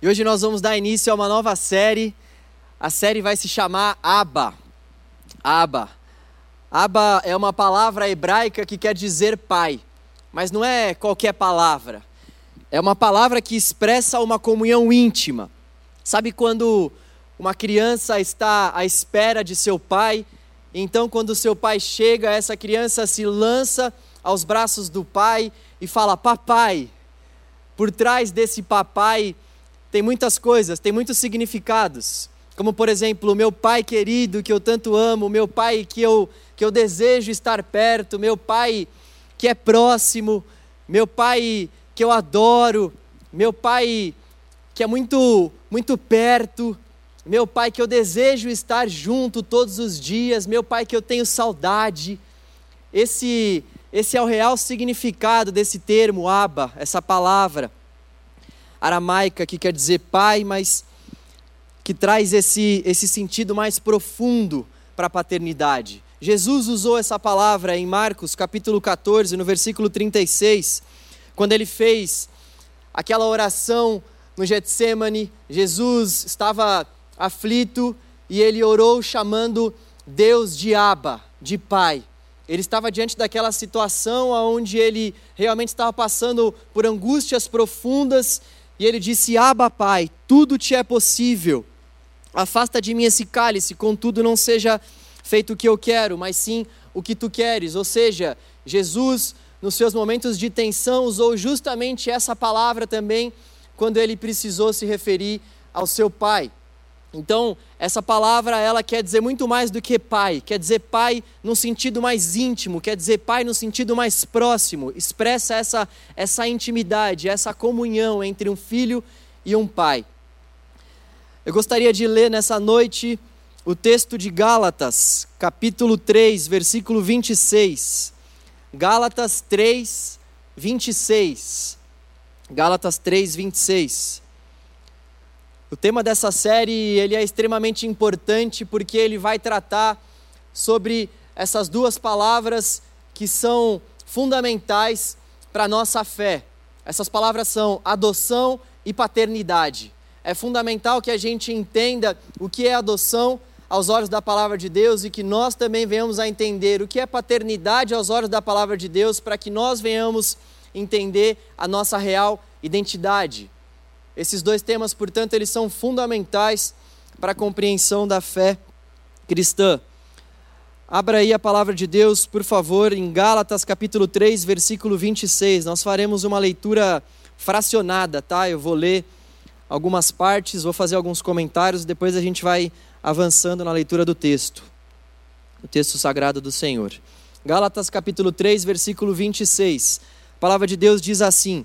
E hoje nós vamos dar início a uma nova série. A série vai se chamar Aba. Aba. Aba é uma palavra hebraica que quer dizer pai, mas não é qualquer palavra. É uma palavra que expressa uma comunhão íntima. Sabe quando uma criança está à espera de seu pai, então quando seu pai chega, essa criança se lança aos braços do pai e fala: "Papai". Por trás desse papai tem muitas coisas, tem muitos significados. Como, por exemplo, meu pai querido que eu tanto amo, meu pai que eu, que eu desejo estar perto, meu pai que é próximo, meu pai que eu adoro, meu pai que é muito, muito perto, meu pai que eu desejo estar junto todos os dias, meu pai que eu tenho saudade. Esse, esse é o real significado desse termo, Aba, essa palavra aramaica que quer dizer pai, mas que traz esse, esse sentido mais profundo para a paternidade. Jesus usou essa palavra em Marcos capítulo 14, no versículo 36, quando ele fez aquela oração no Getsemane, Jesus estava aflito e ele orou chamando Deus de Abba, de Pai. Ele estava diante daquela situação onde ele realmente estava passando por angústias profundas e ele disse: Abba, Pai, tudo te é possível. Afasta de mim esse cálice, contudo não seja feito o que eu quero, mas sim o que tu queres. Ou seja, Jesus, nos seus momentos de tensão, usou justamente essa palavra também quando ele precisou se referir ao seu Pai. Então, essa palavra ela quer dizer muito mais do que pai, quer dizer pai no sentido mais íntimo, quer dizer pai no sentido mais próximo, expressa essa essa intimidade, essa comunhão entre um filho e um pai. Eu gostaria de ler nessa noite o texto de Gálatas, capítulo 3, versículo 26. Gálatas 3, 26. Gálatas 3, 26. O tema dessa série ele é extremamente importante porque ele vai tratar sobre essas duas palavras que são fundamentais para a nossa fé. Essas palavras são adoção e paternidade. É fundamental que a gente entenda o que é adoção aos olhos da palavra de Deus e que nós também venhamos a entender o que é paternidade aos olhos da palavra de Deus, para que nós venhamos entender a nossa real identidade. Esses dois temas, portanto, eles são fundamentais para a compreensão da fé cristã. Abra aí a palavra de Deus, por favor, em Gálatas capítulo 3, versículo 26. Nós faremos uma leitura fracionada, tá? Eu vou ler algumas partes, vou fazer alguns comentários, depois a gente vai avançando na leitura do texto. O texto sagrado do Senhor. Gálatas capítulo 3, versículo 26. A palavra de Deus diz assim: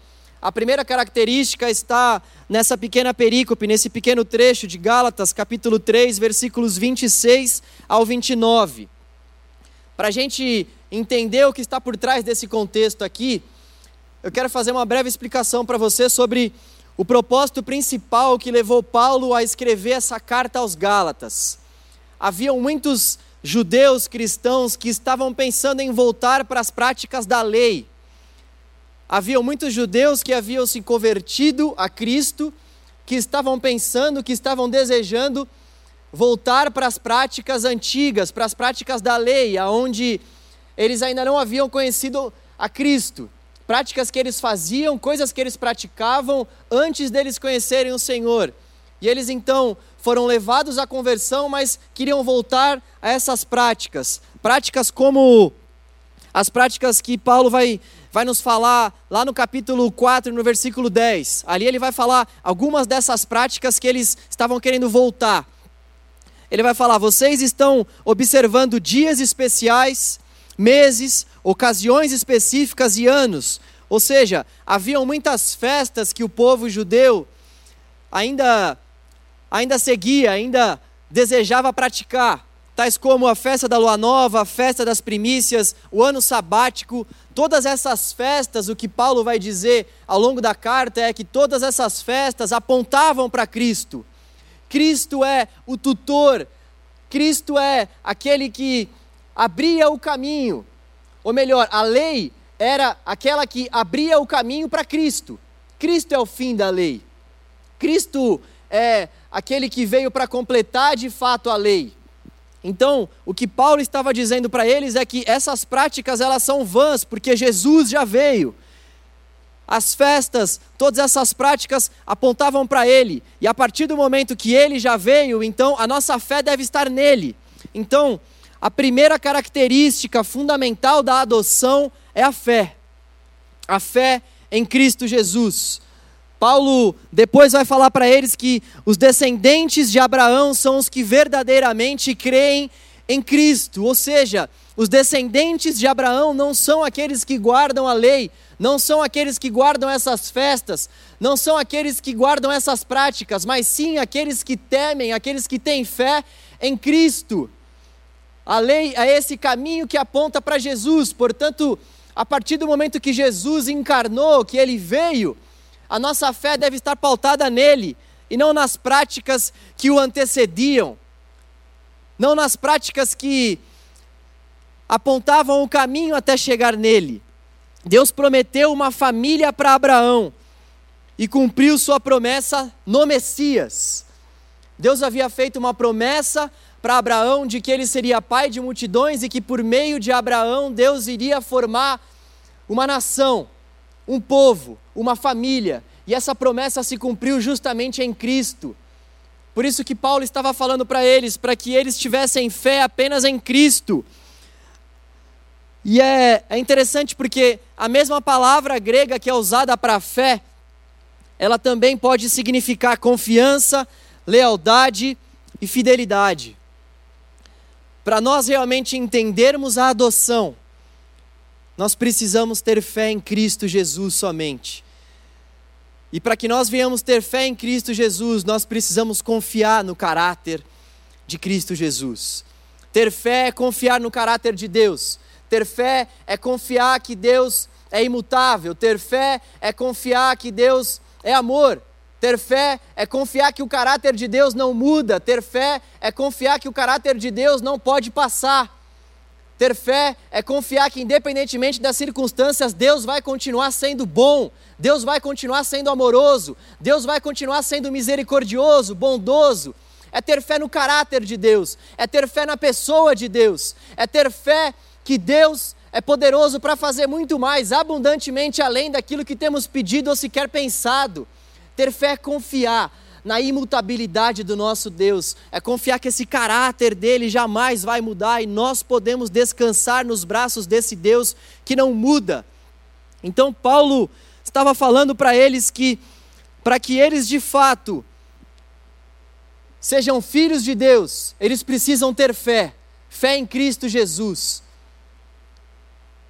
A primeira característica está nessa pequena perícope, nesse pequeno trecho de Gálatas, capítulo 3, versículos 26 ao 29. Para a gente entender o que está por trás desse contexto aqui, eu quero fazer uma breve explicação para você sobre o propósito principal que levou Paulo a escrever essa carta aos Gálatas. Haviam muitos judeus cristãos que estavam pensando em voltar para as práticas da lei Havia muitos judeus que haviam se convertido a Cristo, que estavam pensando, que estavam desejando voltar para as práticas antigas, para as práticas da lei, aonde eles ainda não haviam conhecido a Cristo. Práticas que eles faziam, coisas que eles praticavam antes deles conhecerem o Senhor. E eles então foram levados à conversão, mas queriam voltar a essas práticas. Práticas como as práticas que Paulo vai vai nos falar lá no capítulo 4, no versículo 10. Ali ele vai falar algumas dessas práticas que eles estavam querendo voltar. Ele vai falar: vocês estão observando dias especiais, meses, ocasiões específicas e anos. Ou seja, haviam muitas festas que o povo judeu ainda, ainda seguia, ainda desejava praticar, tais como a festa da lua nova, a festa das primícias, o ano sabático, todas essas festas, o que Paulo vai dizer ao longo da carta é que todas essas festas apontavam para Cristo. Cristo é o tutor, Cristo é aquele que abria o caminho, ou melhor, a lei era aquela que abria o caminho para Cristo. Cristo é o fim da lei. Cristo é aquele que veio para completar de fato a lei. Então, o que Paulo estava dizendo para eles é que essas práticas elas são vãs, porque Jesus já veio. As festas, todas essas práticas apontavam para ele, e a partir do momento que ele já veio, então a nossa fé deve estar nele. Então, a primeira característica fundamental da adoção é a fé. A fé em Cristo Jesus. Paulo depois vai falar para eles que os descendentes de Abraão são os que verdadeiramente creem em Cristo, ou seja, os descendentes de Abraão não são aqueles que guardam a lei, não são aqueles que guardam essas festas, não são aqueles que guardam essas práticas, mas sim aqueles que temem, aqueles que têm fé em Cristo. A lei é esse caminho que aponta para Jesus, portanto, a partir do momento que Jesus encarnou, que ele veio, a nossa fé deve estar pautada nele e não nas práticas que o antecediam, não nas práticas que apontavam o caminho até chegar nele. Deus prometeu uma família para Abraão e cumpriu sua promessa no Messias. Deus havia feito uma promessa para Abraão de que ele seria pai de multidões e que por meio de Abraão Deus iria formar uma nação, um povo, uma família. E essa promessa se cumpriu justamente em Cristo. Por isso que Paulo estava falando para eles, para que eles tivessem fé apenas em Cristo. E é, é interessante porque a mesma palavra grega que é usada para fé, ela também pode significar confiança, lealdade e fidelidade. Para nós realmente entendermos a adoção, nós precisamos ter fé em Cristo Jesus somente. E para que nós venhamos ter fé em Cristo Jesus, nós precisamos confiar no caráter de Cristo Jesus. Ter fé é confiar no caráter de Deus. Ter fé é confiar que Deus é imutável. Ter fé é confiar que Deus é amor. Ter fé é confiar que o caráter de Deus não muda. Ter fé é confiar que o caráter de Deus não pode passar. Ter fé é confiar que, independentemente das circunstâncias, Deus vai continuar sendo bom, Deus vai continuar sendo amoroso, Deus vai continuar sendo misericordioso, bondoso. É ter fé no caráter de Deus, é ter fé na pessoa de Deus, é ter fé que Deus é poderoso para fazer muito mais, abundantemente além daquilo que temos pedido ou sequer pensado. Ter fé é confiar na imutabilidade do nosso Deus, é confiar que esse caráter dele jamais vai mudar e nós podemos descansar nos braços desse Deus que não muda. Então, Paulo estava falando para eles que, para que eles de fato sejam filhos de Deus, eles precisam ter fé, fé em Cristo Jesus.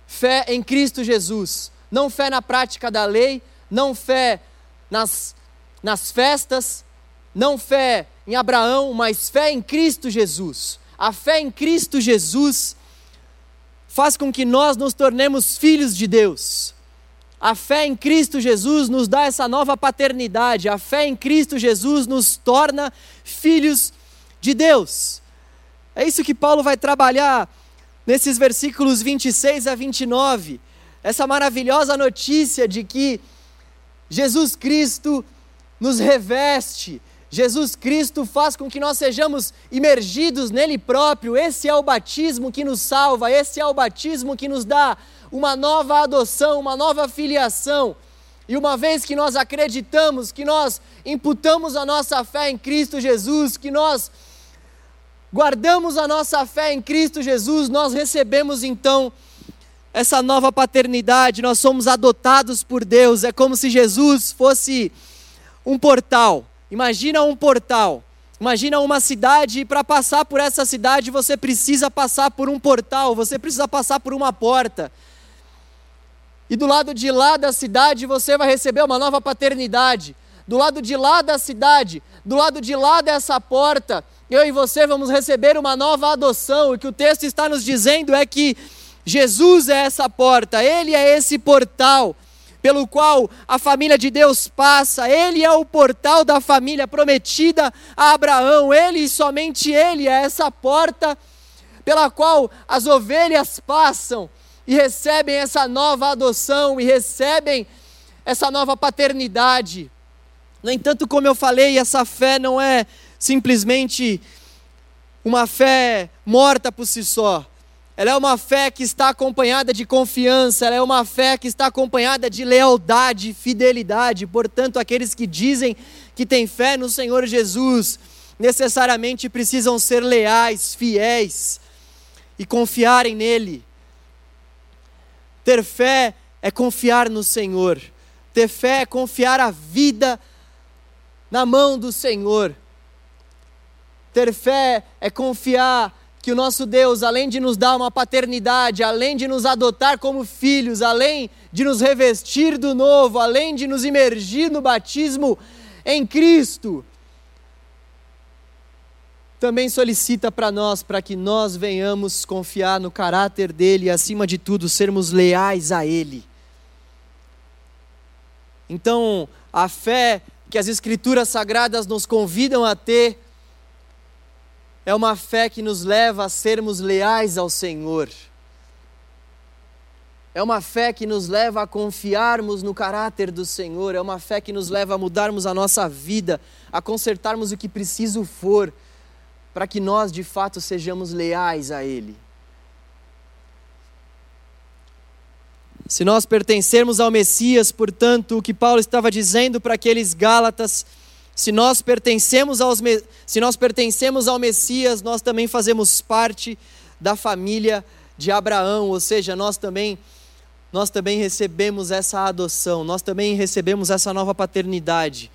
Fé em Cristo Jesus, não fé na prática da lei, não fé nas, nas festas, não fé em Abraão, mas fé em Cristo Jesus. A fé em Cristo Jesus faz com que nós nos tornemos filhos de Deus. A fé em Cristo Jesus nos dá essa nova paternidade. A fé em Cristo Jesus nos torna filhos de Deus. É isso que Paulo vai trabalhar nesses versículos 26 a 29. Essa maravilhosa notícia de que Jesus Cristo nos reveste, Jesus Cristo faz com que nós sejamos imergidos nele próprio. Esse é o batismo que nos salva, esse é o batismo que nos dá uma nova adoção, uma nova filiação. E uma vez que nós acreditamos, que nós imputamos a nossa fé em Cristo Jesus, que nós guardamos a nossa fé em Cristo Jesus, nós recebemos então essa nova paternidade, nós somos adotados por Deus. É como se Jesus fosse um portal. Imagina um portal. Imagina uma cidade e para passar por essa cidade você precisa passar por um portal, você precisa passar por uma porta. E do lado de lá da cidade você vai receber uma nova paternidade. do lado de lá da cidade, do lado de lá dessa porta, eu e você vamos receber uma nova adoção. O que o texto está nos dizendo é que Jesus é essa porta, Ele é esse portal pelo qual a família de Deus passa, Ele é o portal da família prometida a Abraão, Ele e somente Ele é essa porta pela qual as ovelhas passam e recebem essa nova adoção e recebem essa nova paternidade. No entanto, como eu falei, essa fé não é simplesmente uma fé morta por si só. Ela é uma fé que está acompanhada de confiança, ela é uma fé que está acompanhada de lealdade fidelidade. Portanto, aqueles que dizem que têm fé no Senhor Jesus, necessariamente precisam ser leais, fiéis e confiarem nele. Ter fé é confiar no Senhor. Ter fé é confiar a vida na mão do Senhor. Ter fé é confiar que o nosso Deus, além de nos dar uma paternidade, além de nos adotar como filhos, além de nos revestir do novo, além de nos imergir no batismo em Cristo, também solicita para nós, para que nós venhamos confiar no caráter dele e, acima de tudo, sermos leais a ele. Então, a fé que as Escrituras Sagradas nos convidam a ter é uma fé que nos leva a sermos leais ao Senhor. É uma fé que nos leva a confiarmos no caráter do Senhor, é uma fé que nos leva a mudarmos a nossa vida, a consertarmos o que preciso for, para que nós de fato sejamos leais a Ele. Se nós pertencermos ao Messias, portanto, o que Paulo estava dizendo para aqueles Gálatas, se nós pertencemos aos se nós pertencemos ao Messias, nós também fazemos parte da família de Abraão, ou seja, nós também nós também recebemos essa adoção, nós também recebemos essa nova paternidade.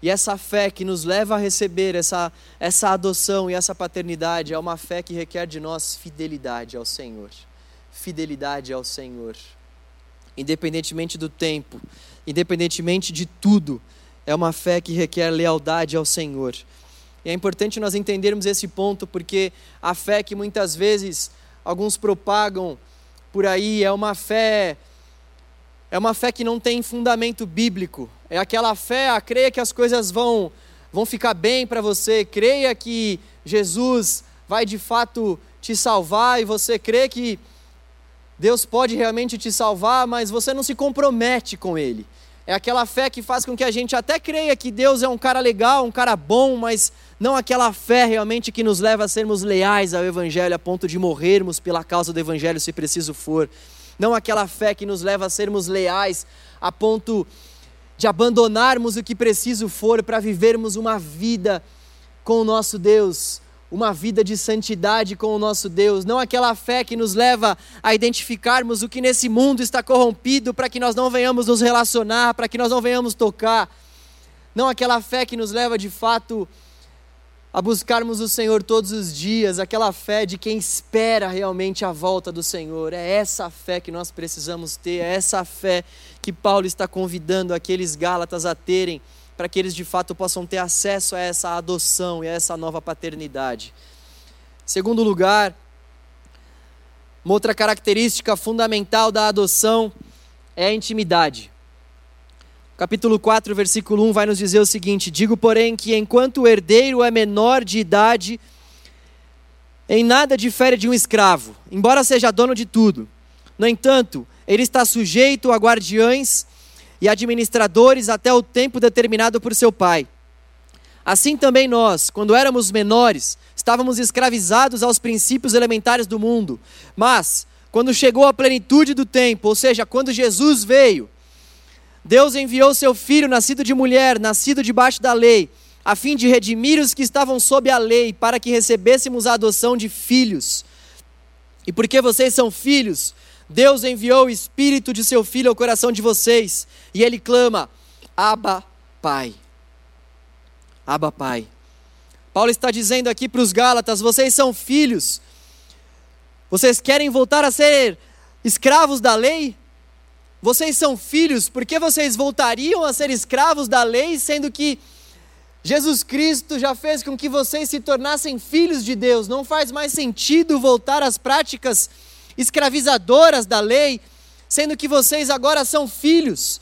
E essa fé que nos leva a receber essa, essa adoção e essa paternidade é uma fé que requer de nós fidelidade ao Senhor. Fidelidade ao Senhor. Independentemente do tempo, independentemente de tudo, é uma fé que requer lealdade ao Senhor. E é importante nós entendermos esse ponto, porque a fé que muitas vezes alguns propagam por aí é uma fé é uma fé que não tem fundamento bíblico. É aquela fé, a creia que as coisas vão vão ficar bem para você, creia que Jesus vai de fato te salvar e você crê que Deus pode realmente te salvar, mas você não se compromete com ele. É aquela fé que faz com que a gente até creia que Deus é um cara legal, um cara bom, mas não aquela fé realmente que nos leva a sermos leais ao Evangelho a ponto de morrermos pela causa do Evangelho se preciso for. Não aquela fé que nos leva a sermos leais a ponto de abandonarmos o que preciso for para vivermos uma vida com o nosso Deus, uma vida de santidade com o nosso Deus, não aquela fé que nos leva a identificarmos o que nesse mundo está corrompido para que nós não venhamos nos relacionar, para que nós não venhamos tocar, não aquela fé que nos leva de fato a buscarmos o Senhor todos os dias, aquela fé de quem espera realmente a volta do Senhor. É essa fé que nós precisamos ter, é essa fé que Paulo está convidando aqueles Gálatas a terem para que eles de fato possam ter acesso a essa adoção e a essa nova paternidade. Segundo lugar, uma outra característica fundamental da adoção é a intimidade. Capítulo 4, versículo 1 vai nos dizer o seguinte: Digo, porém, que enquanto o herdeiro é menor de idade, em nada difere de um escravo, embora seja dono de tudo. No entanto, ele está sujeito a guardiães e administradores até o tempo determinado por seu pai. Assim também nós, quando éramos menores, estávamos escravizados aos princípios elementares do mundo. Mas, quando chegou a plenitude do tempo, ou seja, quando Jesus veio, Deus enviou seu filho, nascido de mulher, nascido debaixo da lei, a fim de redimir os que estavam sob a lei, para que recebêssemos a adoção de filhos. E porque vocês são filhos, Deus enviou o Espírito de seu Filho ao coração de vocês e ele clama: Abba, Pai. Abba, Pai. Paulo está dizendo aqui para os Gálatas: vocês são filhos. Vocês querem voltar a ser escravos da lei? vocês são filhos, por que vocês voltariam a ser escravos da lei, sendo que Jesus Cristo já fez com que vocês se tornassem filhos de Deus? Não faz mais sentido voltar às práticas escravizadoras da lei, sendo que vocês agora são filhos.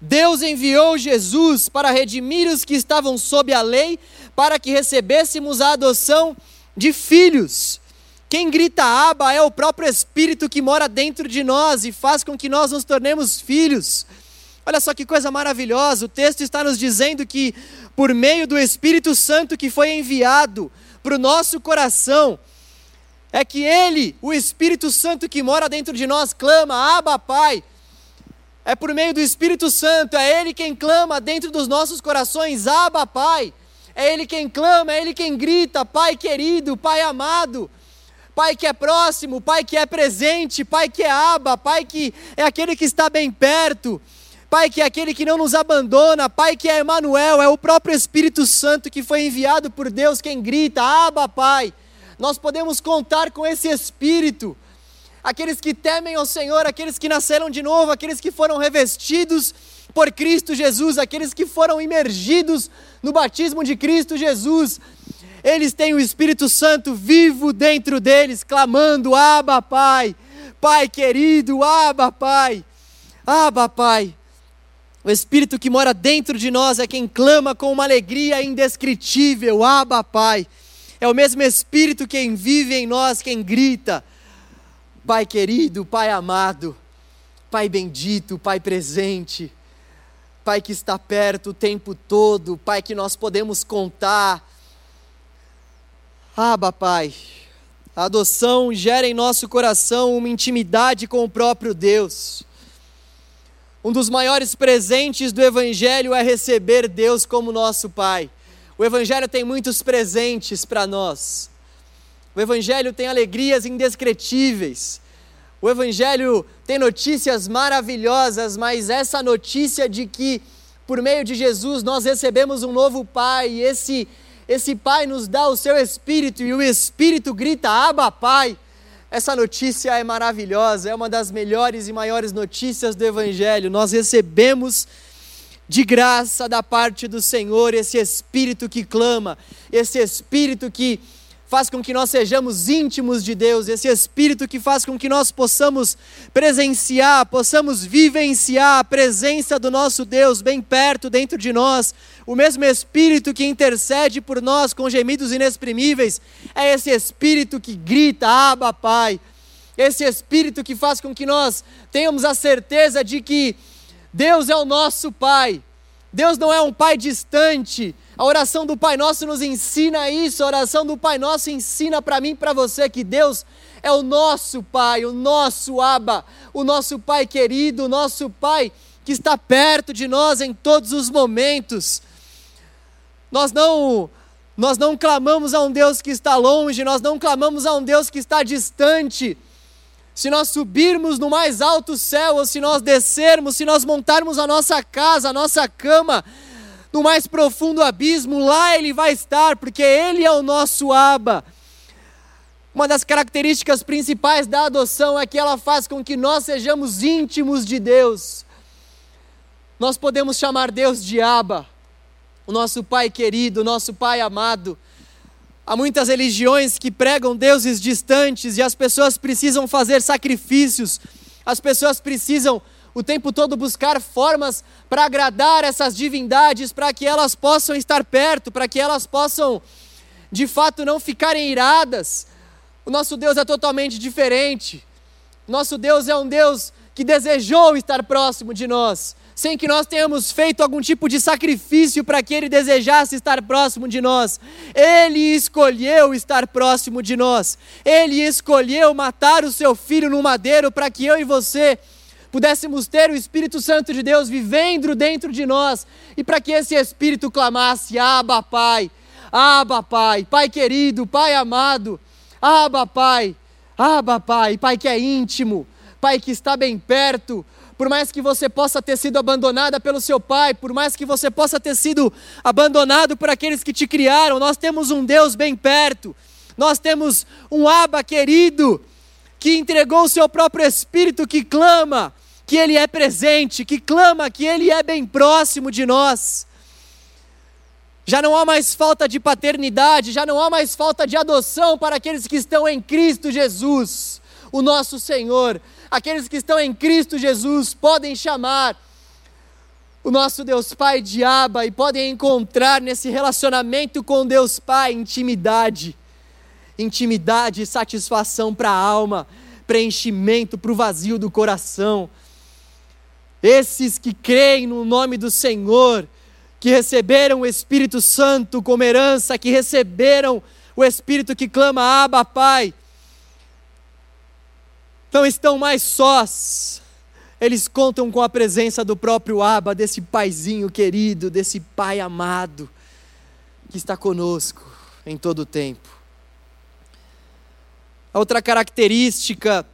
Deus enviou Jesus para redimir os que estavam sob a lei, para que recebêssemos a adoção de filhos. Quem grita aba é o próprio Espírito que mora dentro de nós e faz com que nós nos tornemos filhos. Olha só que coisa maravilhosa, o texto está nos dizendo que, por meio do Espírito Santo que foi enviado para o nosso coração, é que Ele, o Espírito Santo que mora dentro de nós, clama: Abba, Pai. É por meio do Espírito Santo, é Ele quem clama dentro dos nossos corações: Abba, Pai. É Ele quem clama, é Ele quem grita: Pai querido, Pai amado. Pai que é próximo, Pai que é presente, Pai que é aba, Pai que é aquele que está bem perto, Pai que é aquele que não nos abandona, Pai que é Emanuel, é o próprio Espírito Santo que foi enviado por Deus quem grita: "Aba, Pai". Nós podemos contar com esse Espírito. Aqueles que temem ao Senhor, aqueles que nasceram de novo, aqueles que foram revestidos por Cristo Jesus, aqueles que foram imergidos no batismo de Cristo Jesus, eles têm o Espírito Santo vivo dentro deles, clamando: Abba, Pai, Pai querido, Abba, Pai, Abba, Pai. O Espírito que mora dentro de nós é quem clama com uma alegria indescritível: Abba, Pai. É o mesmo Espírito quem vive em nós, quem grita: Pai querido, Pai amado, Pai bendito, Pai presente. Pai que está perto o tempo todo, Pai que nós podemos contar, Aba, Pai. A adoção gera em nosso coração uma intimidade com o próprio Deus. Um dos maiores presentes do Evangelho é receber Deus como nosso Pai. O Evangelho tem muitos presentes para nós. O Evangelho tem alegrias indescritíveis. O Evangelho tem notícias maravilhosas, mas essa notícia de que por meio de Jesus nós recebemos um novo Pai, e esse esse Pai nos dá o seu Espírito e o Espírito grita: Abba, Pai. Essa notícia é maravilhosa, é uma das melhores e maiores notícias do Evangelho. Nós recebemos de graça da parte do Senhor esse Espírito que clama, esse Espírito que faz com que nós sejamos íntimos de Deus, esse Espírito que faz com que nós possamos presenciar, possamos vivenciar a presença do nosso Deus bem perto dentro de nós, o mesmo Espírito que intercede por nós com gemidos inexprimíveis, é esse Espírito que grita, Abba, Pai, esse Espírito que faz com que nós tenhamos a certeza de que Deus é o nosso Pai, Deus não é um Pai distante, a oração do Pai Nosso nos ensina isso. A oração do Pai Nosso ensina para mim e para você que Deus é o nosso Pai, o nosso Abba, o nosso Pai querido, o nosso Pai que está perto de nós em todos os momentos. Nós não nós não clamamos a um Deus que está longe, nós não clamamos a um Deus que está distante. Se nós subirmos no mais alto céu, ou se nós descermos, se nós montarmos a nossa casa, a nossa cama, no mais profundo abismo, lá ele vai estar, porque ele é o nosso Aba. Uma das características principais da adoção é que ela faz com que nós sejamos íntimos de Deus. Nós podemos chamar Deus de Aba, o nosso Pai querido, o nosso Pai amado. Há muitas religiões que pregam deuses distantes e as pessoas precisam fazer sacrifícios, as pessoas precisam o tempo todo buscar formas para agradar essas divindades, para que elas possam estar perto, para que elas possam, de fato, não ficarem iradas. O nosso Deus é totalmente diferente. Nosso Deus é um Deus que desejou estar próximo de nós, sem que nós tenhamos feito algum tipo de sacrifício para que Ele desejasse estar próximo de nós. Ele escolheu estar próximo de nós. Ele escolheu matar o seu filho no madeiro para que eu e você pudéssemos ter o Espírito Santo de Deus vivendo dentro de nós e para que esse Espírito clamasse: Abba, Pai, Abba, Pai, Pai querido, Pai amado, Abba, Pai, Abba, Pai, Pai que é íntimo, Pai que está bem perto. Por mais que você possa ter sido abandonada pelo seu pai, por mais que você possa ter sido abandonado por aqueles que te criaram, nós temos um Deus bem perto. Nós temos um Abba querido que entregou o seu próprio espírito que clama, que Ele é presente, que clama que Ele é bem próximo de nós. Já não há mais falta de paternidade, já não há mais falta de adoção para aqueles que estão em Cristo Jesus, o nosso Senhor. Aqueles que estão em Cristo Jesus podem chamar o nosso Deus Pai de Abba e podem encontrar nesse relacionamento com Deus Pai intimidade, intimidade e satisfação para a alma, preenchimento para o vazio do coração. Esses que creem no nome do Senhor, que receberam o Espírito Santo como herança, que receberam o Espírito que clama Abba, Pai, não estão mais sós. Eles contam com a presença do próprio Abba, desse paizinho querido, desse pai amado, que está conosco em todo o tempo. A outra característica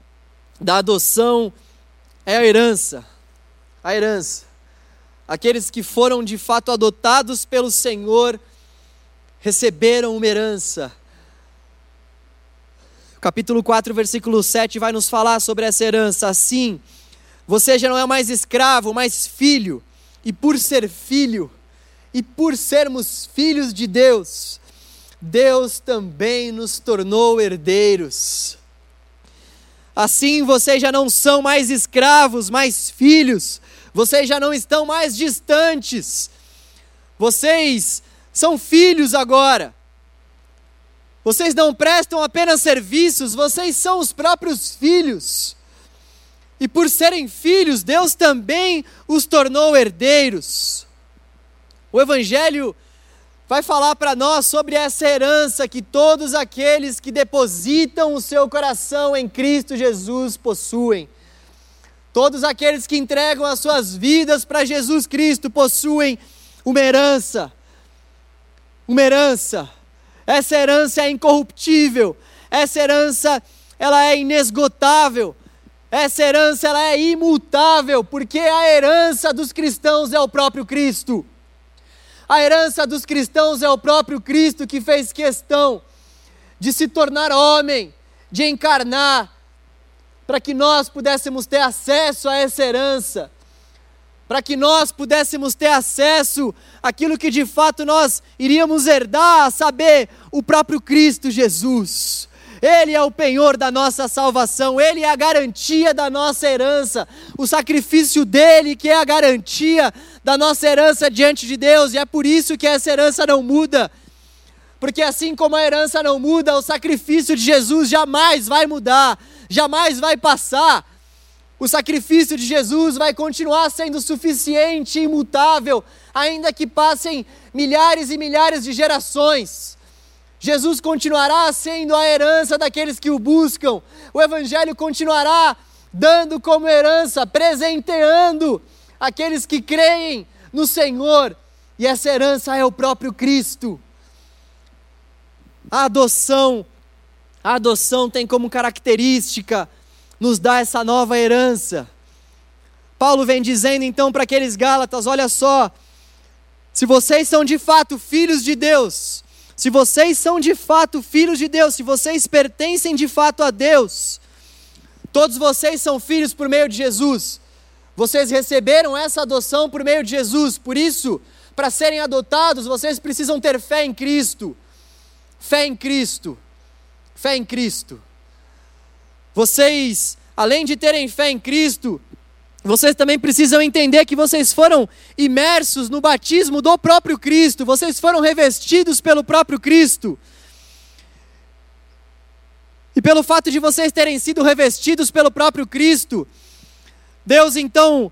da adoção é a herança. A herança aqueles que foram de fato adotados pelo Senhor, receberam uma herança. Capítulo 4, versículo 7 vai nos falar sobre essa herança. Assim, você já não é mais escravo, mas filho, e por ser filho, e por sermos filhos de Deus, Deus também nos tornou herdeiros. Assim vocês já não são mais escravos, mas filhos vocês já não estão mais distantes, vocês são filhos agora. Vocês não prestam apenas serviços, vocês são os próprios filhos. E por serem filhos, Deus também os tornou herdeiros. O Evangelho vai falar para nós sobre essa herança que todos aqueles que depositam o seu coração em Cristo Jesus possuem. Todos aqueles que entregam as suas vidas para Jesus Cristo possuem uma herança. Uma herança. Essa herança é incorruptível. Essa herança ela é inesgotável. Essa herança ela é imutável, porque a herança dos cristãos é o próprio Cristo. A herança dos cristãos é o próprio Cristo que fez questão de se tornar homem, de encarnar, para que nós pudéssemos ter acesso a essa herança, para que nós pudéssemos ter acesso àquilo que de fato nós iríamos herdar, a saber, o próprio Cristo Jesus. Ele é o penhor da nossa salvação, Ele é a garantia da nossa herança, o sacrifício dele que é a garantia da nossa herança diante de Deus, e é por isso que essa herança não muda. Porque assim como a herança não muda, o sacrifício de Jesus jamais vai mudar jamais vai passar. O sacrifício de Jesus vai continuar sendo suficiente e imutável, ainda que passem milhares e milhares de gerações. Jesus continuará sendo a herança daqueles que o buscam. O Evangelho continuará dando como herança, presenteando aqueles que creem no Senhor. E essa herança é o próprio Cristo. A adoção a adoção tem como característica nos dar essa nova herança. Paulo vem dizendo então para aqueles Gálatas: olha só, se vocês são de fato filhos de Deus, se vocês são de fato filhos de Deus, se vocês pertencem de fato a Deus, todos vocês são filhos por meio de Jesus. Vocês receberam essa adoção por meio de Jesus, por isso, para serem adotados, vocês precisam ter fé em Cristo. Fé em Cristo fé em Cristo. Vocês, além de terem fé em Cristo, vocês também precisam entender que vocês foram imersos no batismo do próprio Cristo, vocês foram revestidos pelo próprio Cristo. E pelo fato de vocês terem sido revestidos pelo próprio Cristo, Deus então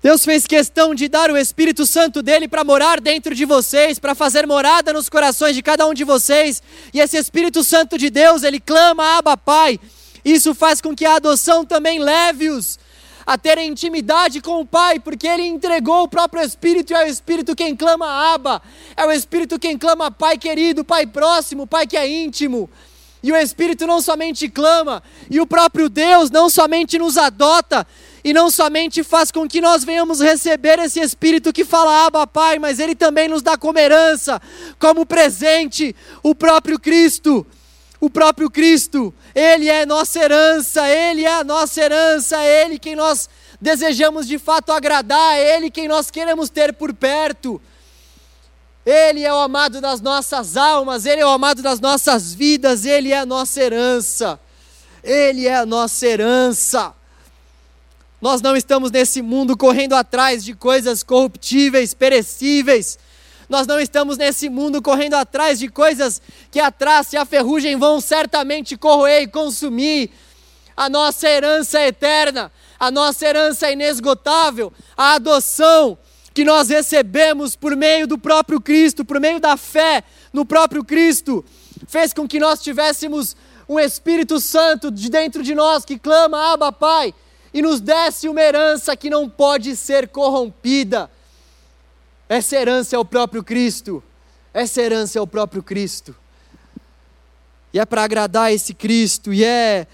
Deus fez questão de dar o Espírito Santo dele para morar dentro de vocês, para fazer morada nos corações de cada um de vocês. E esse Espírito Santo de Deus, ele clama, Abba, Pai. Isso faz com que a adoção também leve-os a terem intimidade com o Pai, porque Ele entregou o próprio Espírito e é o Espírito quem clama Abba, é o Espírito quem clama Pai querido, Pai próximo, Pai que é íntimo. E o Espírito não somente clama, e o próprio Deus não somente nos adota, e não somente faz com que nós venhamos receber esse Espírito que fala Abba Pai, mas Ele também nos dá como herança, como presente, o próprio Cristo. O próprio Cristo, Ele é nossa herança, Ele é a nossa herança, é Ele quem nós desejamos de fato agradar a Ele, quem nós queremos ter por perto. Ele é o amado das nossas almas, Ele é o amado das nossas vidas, Ele é a nossa herança. Ele é a nossa herança. Nós não estamos nesse mundo correndo atrás de coisas corruptíveis, perecíveis. Nós não estamos nesse mundo correndo atrás de coisas que a traça e a ferrugem vão certamente corroer e consumir. A nossa herança é eterna, a nossa herança é inesgotável, a adoção que nós recebemos por meio do próprio Cristo, por meio da fé no próprio Cristo, fez com que nós tivéssemos um Espírito Santo de dentro de nós que clama, Abba Pai, e nos desse uma herança que não pode ser corrompida. Essa herança é o próprio Cristo. Essa herança é o próprio Cristo. E é para agradar esse Cristo, e é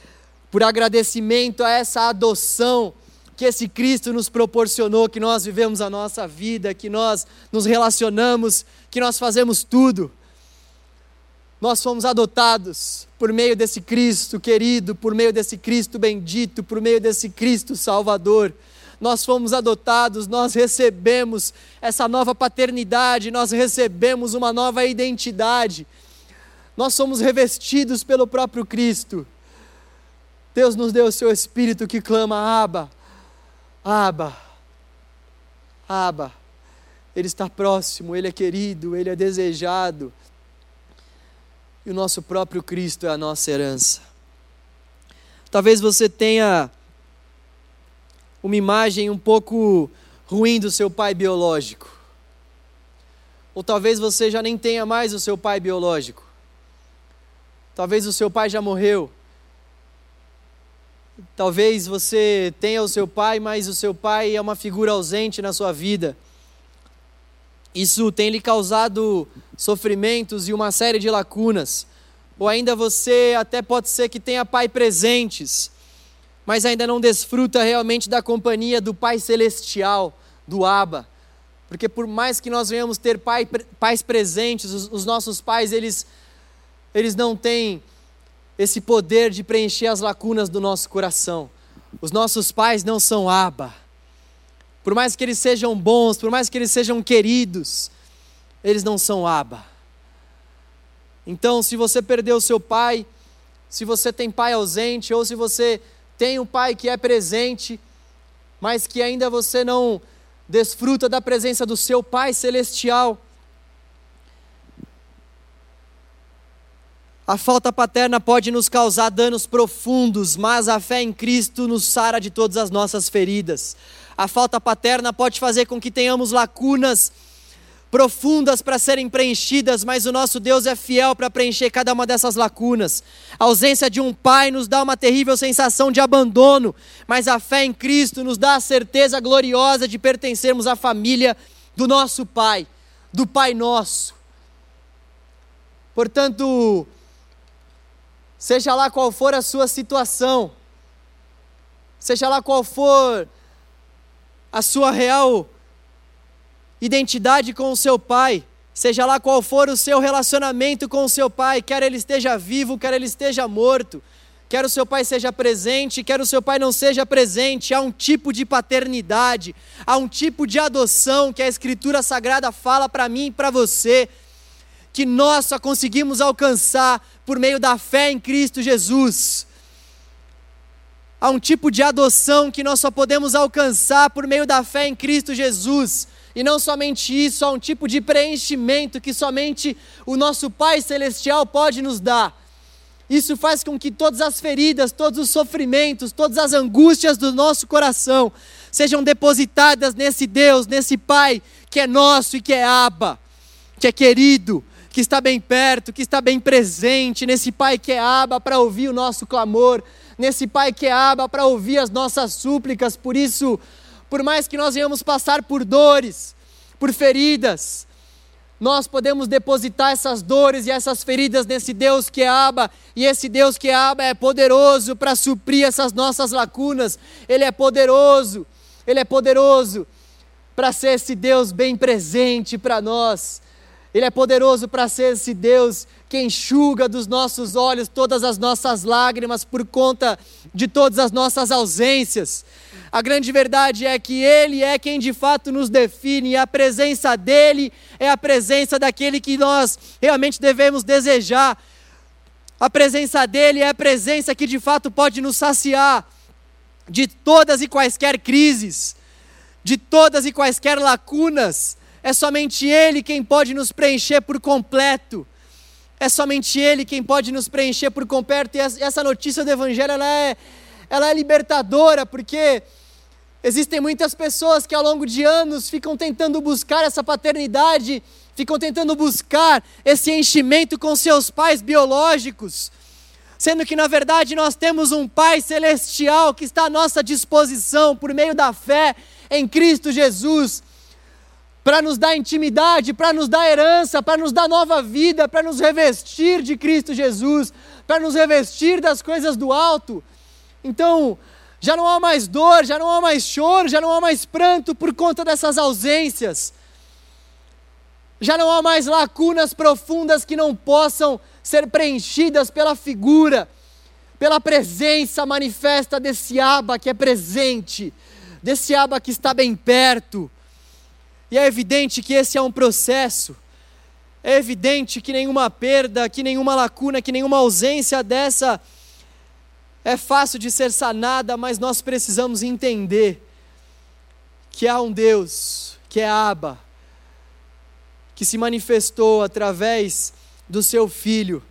por agradecimento a essa adoção que esse Cristo nos proporcionou, que nós vivemos a nossa vida, que nós nos relacionamos, que nós fazemos tudo. Nós fomos adotados por meio desse Cristo querido, por meio desse Cristo bendito, por meio desse Cristo Salvador. Nós fomos adotados, nós recebemos essa nova paternidade, nós recebemos uma nova identidade. Nós somos revestidos pelo próprio Cristo. Deus nos deu o seu Espírito que clama, Abba, Aba, Aba, Ele está próximo, Ele é querido, Ele é desejado. E o nosso próprio Cristo é a nossa herança. Talvez você tenha uma imagem um pouco ruim do seu pai biológico. Ou talvez você já nem tenha mais o seu pai biológico. Talvez o seu pai já morreu. Talvez você tenha o seu pai, mas o seu pai é uma figura ausente na sua vida. Isso tem lhe causado sofrimentos e uma série de lacunas. Ou ainda você até pode ser que tenha pai presentes, mas ainda não desfruta realmente da companhia do Pai Celestial, do Abba. Porque por mais que nós venhamos ter pai, pais presentes, os, os nossos pais, eles, eles não têm esse poder de preencher as lacunas do nosso coração. Os nossos pais não são aba. Por mais que eles sejam bons, por mais que eles sejam queridos, eles não são aba. Então, se você perdeu seu pai, se você tem pai ausente, ou se você tem um pai que é presente, mas que ainda você não desfruta da presença do seu Pai celestial, A falta paterna pode nos causar danos profundos, mas a fé em Cristo nos sara de todas as nossas feridas. A falta paterna pode fazer com que tenhamos lacunas profundas para serem preenchidas, mas o nosso Deus é fiel para preencher cada uma dessas lacunas. A ausência de um pai nos dá uma terrível sensação de abandono, mas a fé em Cristo nos dá a certeza gloriosa de pertencermos à família do nosso Pai, do Pai nosso. Portanto, Seja lá qual for a sua situação, seja lá qual for a sua real identidade com o seu pai, seja lá qual for o seu relacionamento com o seu pai, quer ele esteja vivo, quer ele esteja morto, quer o seu pai seja presente, quer o seu pai não seja presente, há um tipo de paternidade, há um tipo de adoção que a Escritura Sagrada fala para mim e para você que nós só conseguimos alcançar por meio da fé em Cristo Jesus. Há um tipo de adoção que nós só podemos alcançar por meio da fé em Cristo Jesus. E não somente isso, há um tipo de preenchimento que somente o nosso Pai Celestial pode nos dar. Isso faz com que todas as feridas, todos os sofrimentos, todas as angústias do nosso coração sejam depositadas nesse Deus, nesse Pai que é nosso e que é Abba, que é querido, que está bem perto, que está bem presente, nesse Pai que é aba para ouvir o nosso clamor, nesse Pai que é aba para ouvir as nossas súplicas. Por isso, por mais que nós venhamos passar por dores, por feridas, nós podemos depositar essas dores e essas feridas nesse Deus que é aba, e esse Deus que é aba é poderoso para suprir essas nossas lacunas, Ele é poderoso, Ele é poderoso para ser esse Deus bem presente para nós. Ele é poderoso para ser esse Deus que enxuga dos nossos olhos todas as nossas lágrimas por conta de todas as nossas ausências. A grande verdade é que Ele é quem de fato nos define, e a presença dEle é a presença daquele que nós realmente devemos desejar. A presença dEle é a presença que de fato pode nos saciar de todas e quaisquer crises, de todas e quaisquer lacunas. É somente Ele quem pode nos preencher por completo. É somente Ele quem pode nos preencher por completo. E essa notícia do Evangelho ela é, ela é libertadora, porque existem muitas pessoas que ao longo de anos ficam tentando buscar essa paternidade, ficam tentando buscar esse enchimento com seus pais biológicos, sendo que na verdade nós temos um Pai celestial que está à nossa disposição por meio da fé em Cristo Jesus para nos dar intimidade, para nos dar herança, para nos dar nova vida, para nos revestir de Cristo Jesus, para nos revestir das coisas do alto. Então, já não há mais dor, já não há mais choro, já não há mais pranto por conta dessas ausências. Já não há mais lacunas profundas que não possam ser preenchidas pela figura, pela presença manifesta desse Aba que é presente, desse Aba que está bem perto e é evidente que esse é um processo. É evidente que nenhuma perda, que nenhuma lacuna, que nenhuma ausência dessa é fácil de ser sanada, mas nós precisamos entender que há um Deus, que é Abba, que se manifestou através do seu filho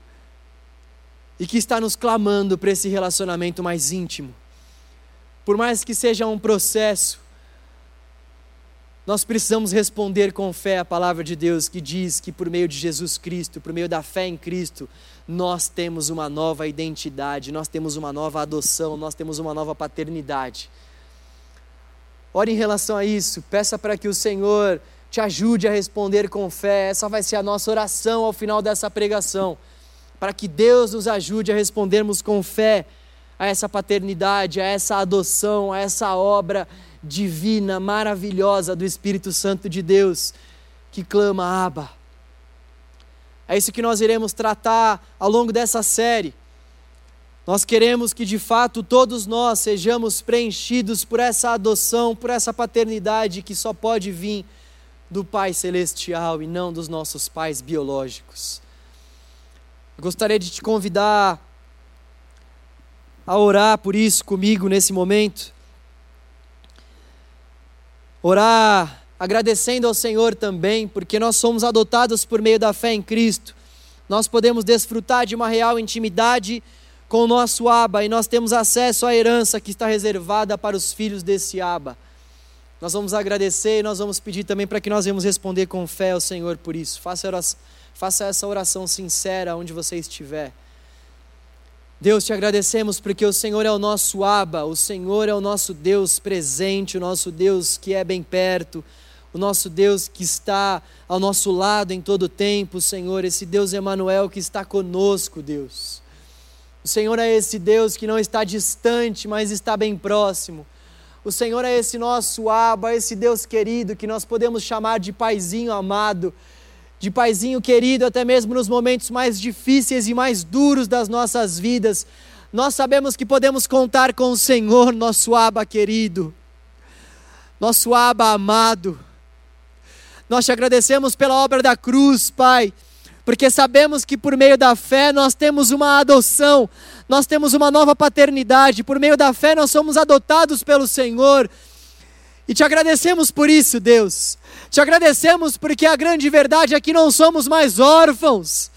e que está nos clamando para esse relacionamento mais íntimo. Por mais que seja um processo, nós precisamos responder com fé a palavra de Deus que diz que por meio de Jesus Cristo, por meio da fé em Cristo, nós temos uma nova identidade, nós temos uma nova adoção, nós temos uma nova paternidade. Ore em relação a isso, peça para que o Senhor te ajude a responder com fé. Essa vai ser a nossa oração ao final dessa pregação, para que Deus nos ajude a respondermos com fé a essa paternidade, a essa adoção, a essa obra divina, maravilhosa do Espírito Santo de Deus, que clama Abba. É isso que nós iremos tratar ao longo dessa série. Nós queremos que de fato todos nós sejamos preenchidos por essa adoção, por essa paternidade que só pode vir do Pai Celestial e não dos nossos pais biológicos. Eu gostaria de te convidar a orar por isso comigo nesse momento orar agradecendo ao Senhor também, porque nós somos adotados por meio da fé em Cristo. Nós podemos desfrutar de uma real intimidade com o nosso Aba e nós temos acesso à herança que está reservada para os filhos desse Aba. Nós vamos agradecer e nós vamos pedir também para que nós venhamos responder com fé ao Senhor por isso. Faça, oração, faça essa oração sincera onde você estiver. Deus, te agradecemos porque o Senhor é o nosso Aba, o Senhor é o nosso Deus presente, o nosso Deus que é bem perto, o nosso Deus que está ao nosso lado em todo o tempo, Senhor, esse Deus Emanuel que está conosco, Deus. O Senhor é esse Deus que não está distante, mas está bem próximo. O Senhor é esse nosso Aba, esse Deus querido que nós podemos chamar de Paizinho amado de paizinho querido, até mesmo nos momentos mais difíceis e mais duros das nossas vidas. Nós sabemos que podemos contar com o Senhor, nosso Aba querido, nosso Aba amado. Nós te agradecemos pela obra da cruz, Pai, porque sabemos que por meio da fé nós temos uma adoção, nós temos uma nova paternidade, por meio da fé nós somos adotados pelo Senhor. E te agradecemos por isso, Deus. Te agradecemos porque a grande verdade é que não somos mais órfãos.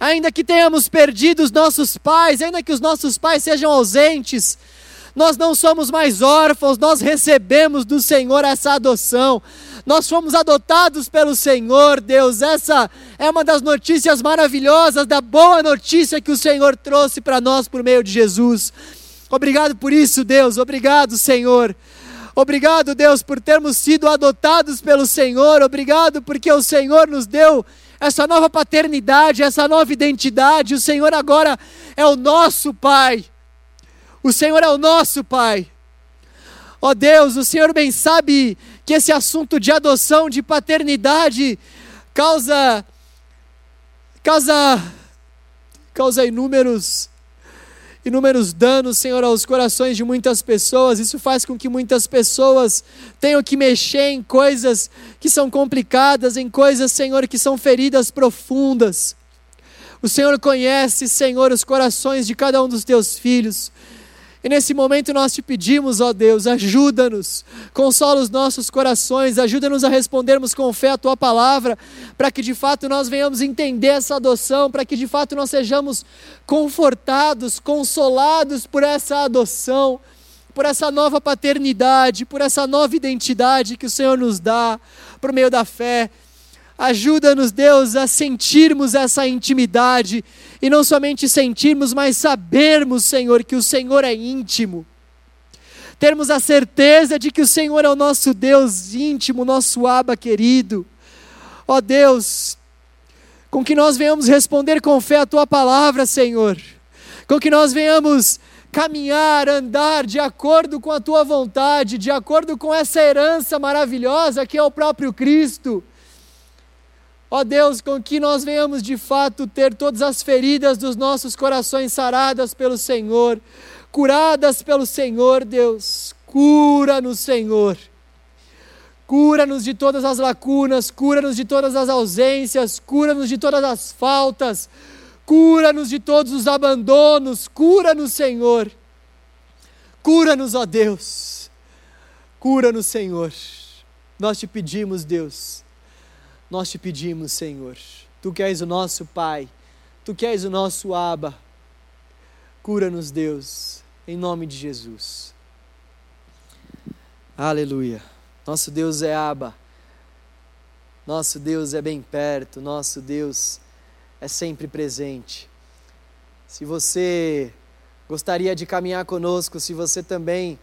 Ainda que tenhamos perdido os nossos pais, ainda que os nossos pais sejam ausentes, nós não somos mais órfãos, nós recebemos do Senhor essa adoção. Nós fomos adotados pelo Senhor, Deus. Essa é uma das notícias maravilhosas, da boa notícia que o Senhor trouxe para nós por meio de Jesus. Obrigado por isso, Deus. Obrigado, Senhor. Obrigado, Deus, por termos sido adotados pelo Senhor. Obrigado porque o Senhor nos deu essa nova paternidade, essa nova identidade. O Senhor agora é o nosso Pai. O Senhor é o nosso Pai. Ó oh Deus, o Senhor bem sabe que esse assunto de adoção, de paternidade, causa causa causa inúmeros inúmeros danos, Senhor, aos corações de muitas pessoas. Isso faz com que muitas pessoas tenham que mexer em coisas que são complicadas, em coisas, Senhor, que são feridas profundas. O Senhor conhece, Senhor, os corações de cada um dos teus filhos. E nesse momento nós te pedimos, ó Deus, ajuda-nos, consola os nossos corações, ajuda-nos a respondermos com fé a tua palavra, para que de fato nós venhamos entender essa adoção, para que de fato nós sejamos confortados, consolados por essa adoção, por essa nova paternidade, por essa nova identidade que o Senhor nos dá por meio da fé. Ajuda-nos, Deus, a sentirmos essa intimidade e não somente sentirmos, mas sabermos, Senhor, que o Senhor é íntimo. Termos a certeza de que o Senhor é o nosso Deus íntimo, nosso Aba querido. Ó Deus, com que nós venhamos responder com fé a tua palavra, Senhor. Com que nós venhamos caminhar, andar de acordo com a tua vontade, de acordo com essa herança maravilhosa que é o próprio Cristo. Ó Deus, com que nós venhamos de fato ter todas as feridas dos nossos corações saradas pelo Senhor, curadas pelo Senhor, Deus. Cura-nos, Senhor. Cura-nos de todas as lacunas, cura-nos de todas as ausências, cura-nos de todas as faltas, cura-nos de todos os abandonos, cura-nos, Senhor. Cura-nos, ó Deus. Cura-nos, Senhor. Nós te pedimos, Deus nós te pedimos, Senhor, tu que és o nosso Pai, tu que és o nosso Aba, cura-nos, Deus, em nome de Jesus. Aleluia. Nosso Deus é Aba, nosso Deus é bem perto, nosso Deus é sempre presente. Se você gostaria de caminhar conosco, se você também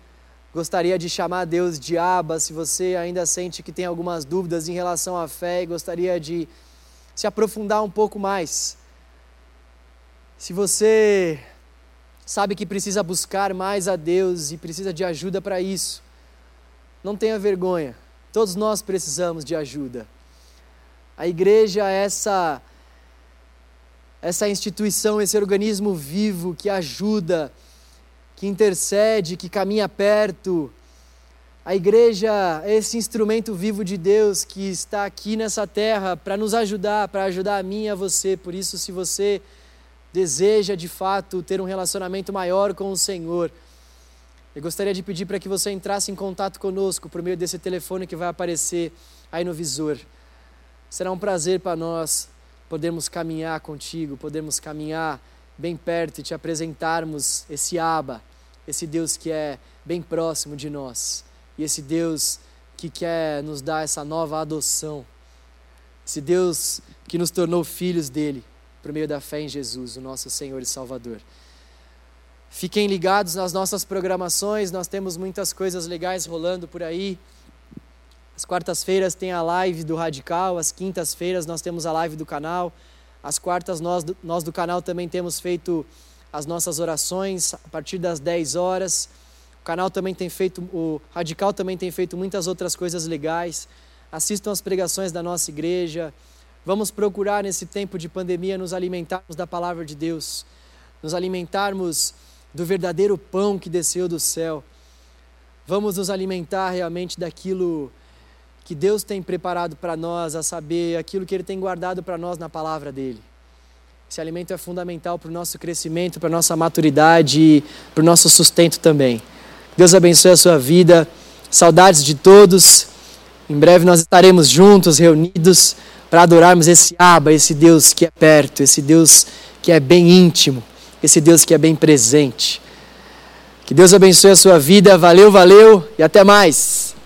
Gostaria de chamar Deus de Abba, se você ainda sente que tem algumas dúvidas em relação à fé e gostaria de se aprofundar um pouco mais. Se você sabe que precisa buscar mais a Deus e precisa de ajuda para isso, não tenha vergonha. Todos nós precisamos de ajuda. A igreja é essa essa instituição, esse organismo vivo que ajuda que intercede, que caminha perto. A igreja é esse instrumento vivo de Deus que está aqui nessa terra para nos ajudar, para ajudar a mim e a você. Por isso, se você deseja de fato ter um relacionamento maior com o Senhor, eu gostaria de pedir para que você entrasse em contato conosco por meio desse telefone que vai aparecer aí no visor. Será um prazer para nós podermos caminhar contigo, podermos caminhar bem perto e te apresentarmos esse aba, esse Deus que é bem próximo de nós e esse Deus que quer nos dar essa nova adoção, esse Deus que nos tornou filhos dele por meio da fé em Jesus, o nosso Senhor e Salvador. Fiquem ligados nas nossas programações, nós temos muitas coisas legais rolando por aí. As quartas-feiras tem a live do Radical, as quintas-feiras nós temos a live do canal, as quartas nós, nós do canal também temos feito as nossas orações a partir das 10 horas. O canal também tem feito, o Radical também tem feito muitas outras coisas legais. Assistam as pregações da nossa igreja. Vamos procurar nesse tempo de pandemia nos alimentarmos da palavra de Deus, nos alimentarmos do verdadeiro pão que desceu do céu. Vamos nos alimentar realmente daquilo que Deus tem preparado para nós, a saber, aquilo que Ele tem guardado para nós na palavra dele. Esse alimento é fundamental para o nosso crescimento, para a nossa maturidade e para o nosso sustento também. Deus abençoe a sua vida. Saudades de todos. Em breve nós estaremos juntos, reunidos, para adorarmos esse Aba, esse Deus que é perto, esse Deus que é bem íntimo, esse Deus que é bem presente. Que Deus abençoe a sua vida. Valeu, valeu e até mais.